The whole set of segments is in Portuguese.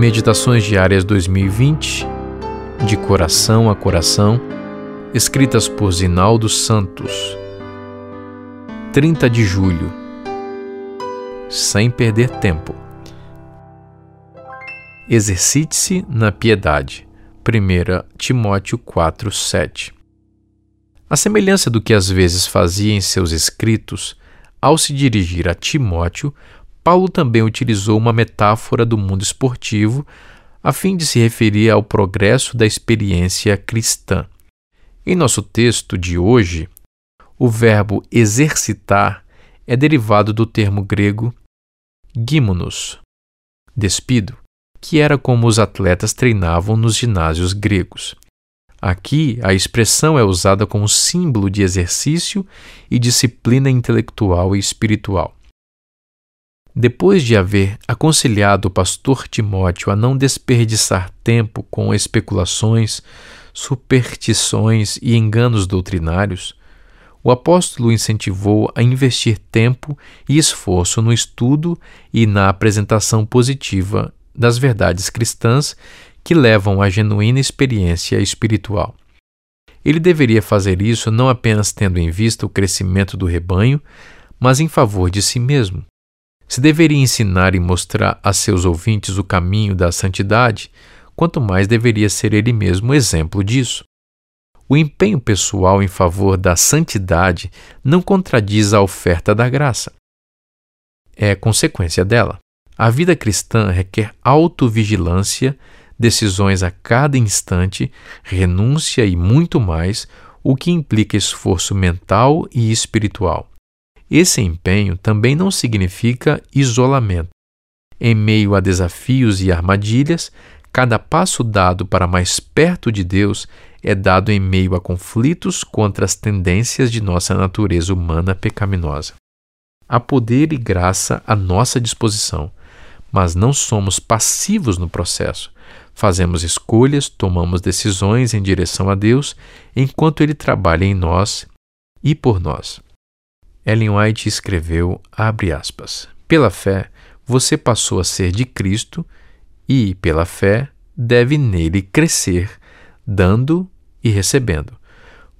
Meditações Diárias 2020, de coração a coração, escritas por Zinaldo Santos. 30 de julho. Sem perder tempo. Exercite-se na piedade. 1 Timóteo 4, 7. A semelhança do que às vezes fazia em seus escritos, ao se dirigir a Timóteo, Paulo também utilizou uma metáfora do mundo esportivo a fim de se referir ao progresso da experiência cristã. Em nosso texto de hoje, o verbo exercitar é derivado do termo grego gimonos, despido, que era como os atletas treinavam nos ginásios gregos. Aqui, a expressão é usada como símbolo de exercício e disciplina intelectual e espiritual. Depois de haver aconselhado o pastor Timóteo a não desperdiçar tempo com especulações, superstições e enganos doutrinários, o apóstolo incentivou a investir tempo e esforço no estudo e na apresentação positiva das verdades cristãs que levam à genuína experiência espiritual. Ele deveria fazer isso não apenas tendo em vista o crescimento do rebanho, mas em favor de si mesmo. Se deveria ensinar e mostrar a seus ouvintes o caminho da santidade, quanto mais deveria ser ele mesmo exemplo disso. O empenho pessoal em favor da santidade não contradiz a oferta da graça. É consequência dela. A vida cristã requer autovigilância, decisões a cada instante, renúncia e muito mais, o que implica esforço mental e espiritual. Esse empenho também não significa isolamento. Em meio a desafios e armadilhas, cada passo dado para mais perto de Deus é dado em meio a conflitos contra as tendências de nossa natureza humana pecaminosa. Há poder e graça à nossa disposição mas não somos passivos no processo. Fazemos escolhas, tomamos decisões em direção a Deus, enquanto Ele trabalha em nós e por nós. Ellen White escreveu, aspas, pela fé você passou a ser de Cristo e, pela fé, deve nele crescer, dando e recebendo.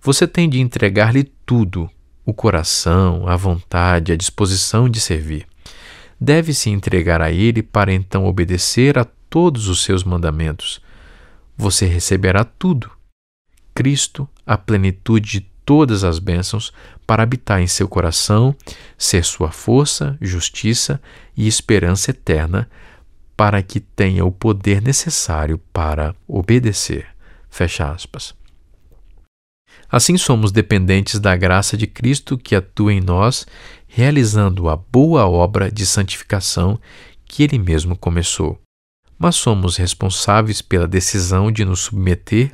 Você tem de entregar-lhe tudo, o coração, a vontade, a disposição de servir deve se entregar a Ele para então obedecer a todos os seus mandamentos. Você receberá tudo. Cristo, a plenitude de todas as bênçãos, para habitar em seu coração, ser sua força, justiça e esperança eterna, para que tenha o poder necessário para obedecer. Fecha aspas. Assim somos dependentes da graça de Cristo que atua em nós, realizando a boa obra de santificação que Ele mesmo começou. Mas somos responsáveis pela decisão de nos submeter,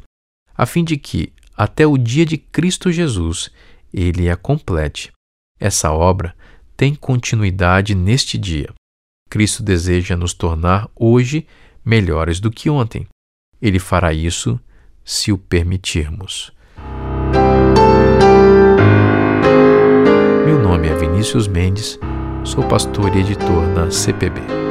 a fim de que, até o dia de Cristo Jesus, Ele a complete. Essa obra tem continuidade neste dia. Cristo deseja nos tornar hoje melhores do que ontem. Ele fará isso se o permitirmos. Meu nome é Vinícius Mendes, sou pastor e editor na CPB.